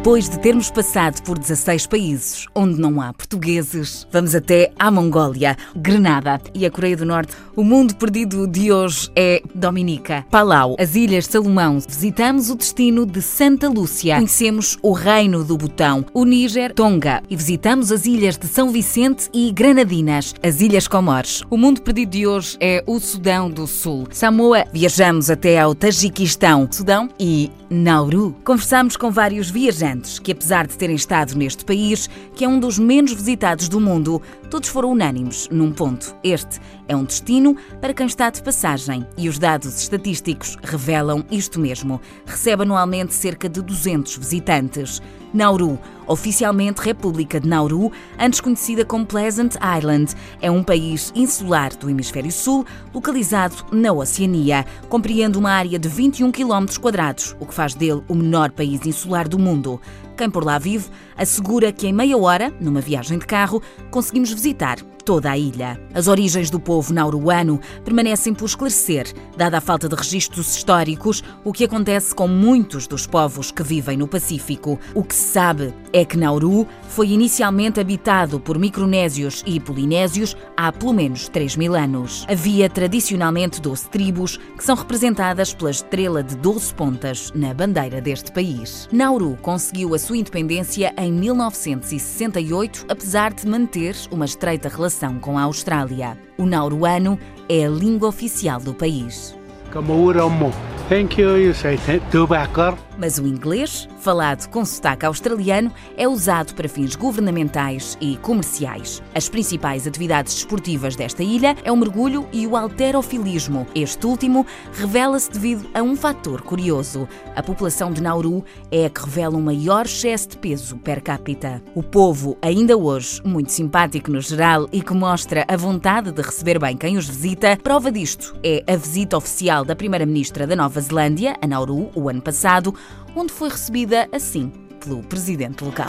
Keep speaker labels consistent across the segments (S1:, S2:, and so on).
S1: Depois de termos passado por 16 países onde não há portugueses, vamos até à Mongólia, Grenada e a Coreia do Norte. O mundo perdido de hoje é Dominica, Palau, as Ilhas Salomão. Visitamos o destino de Santa Lúcia, conhecemos o Reino do Botão, o Níger, Tonga e visitamos as ilhas de São Vicente e Granadinas, as Ilhas Comores. O mundo perdido de hoje é o Sudão do Sul, Samoa. Viajamos até ao Tajiquistão, Sudão e Nauru. Conversamos com vários viajantes que, apesar de terem estado neste país, que é um dos menos visitados do mundo, todos foram unânimes num ponto. Este é um destino para quem está de passagem e os dados estatísticos revelam isto mesmo. Recebe anualmente cerca de 200 visitantes. Nauru, oficialmente República de Nauru, antes conhecida como Pleasant Island, é um país insular do Hemisfério Sul, localizado na Oceania. Compreende uma área de 21 km, o que faz dele o menor país insular do mundo. Quem por lá vive assegura que em meia hora, numa viagem de carro, conseguimos visitar toda a ilha. As origens do povo nauruano permanecem por esclarecer, dada a falta de registros históricos, o que acontece com muitos dos povos que vivem no Pacífico. O que se sabe é que Nauru foi inicialmente habitado por micronésios e polinésios há pelo menos 3 mil anos. Havia tradicionalmente 12 tribos, que são representadas pela estrela de 12 pontas na bandeira deste país. Nauru conseguiu a sua independência em 1968, apesar de manter uma estreita relação com a Austrália. O nauruano é a língua oficial do país.
S2: Thank you, you say tobacco.
S1: Mas o inglês, falado com sotaque australiano, é usado para fins governamentais e comerciais. As principais atividades desportivas desta ilha é o mergulho e o alterofilismo. Este último revela-se devido a um fator curioso. A população de Nauru é a que revela um maior excesso de peso per capita. O povo, ainda hoje, muito simpático no geral e que mostra a vontade de receber bem quem os visita, prova disto é a visita oficial da Primeira-Ministra da Nova Zelândia, a Nauru, o ano passado, onde foi recebida assim pelo presidente local.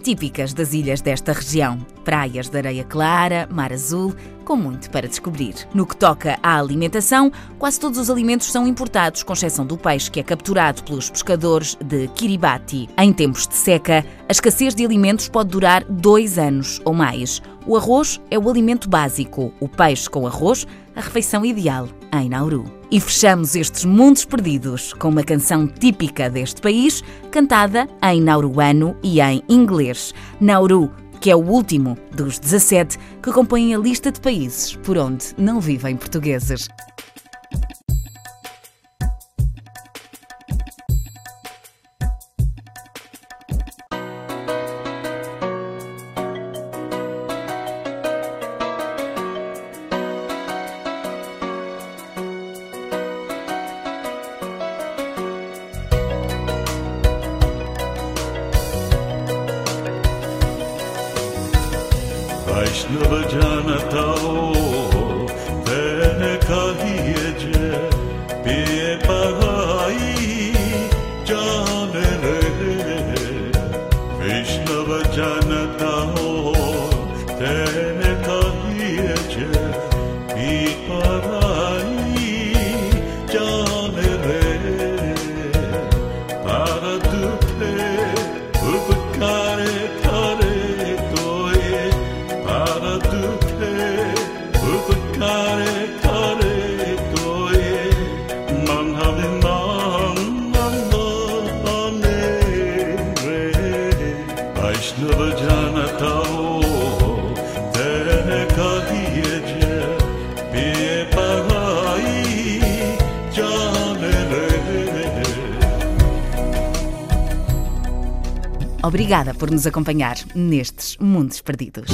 S1: típicas das ilhas desta região. Praias de areia clara, mar azul, com muito para descobrir. No que toca à alimentação, quase todos os alimentos são importados, com exceção do peixe que é capturado pelos pescadores de Kiribati. Em tempos de seca, a escassez de alimentos pode durar dois anos ou mais. O arroz é o alimento básico, o peixe com arroz, a refeição ideal em Nauru. E fechamos estes mundos perdidos com uma canção típica deste país, cantada em nauruano e em inglês. Nauru, que é o último dos 17 que compõem a lista de países por onde não vivem portugueses.
S3: वैष्णव जनता तेन कहिए जे पिए पढ़ाई जान रे वैष्णव जनता तेन कहिए जे पी पढ़ाई
S1: Obrigada por nos acompanhar nestes Mundos Perdidos.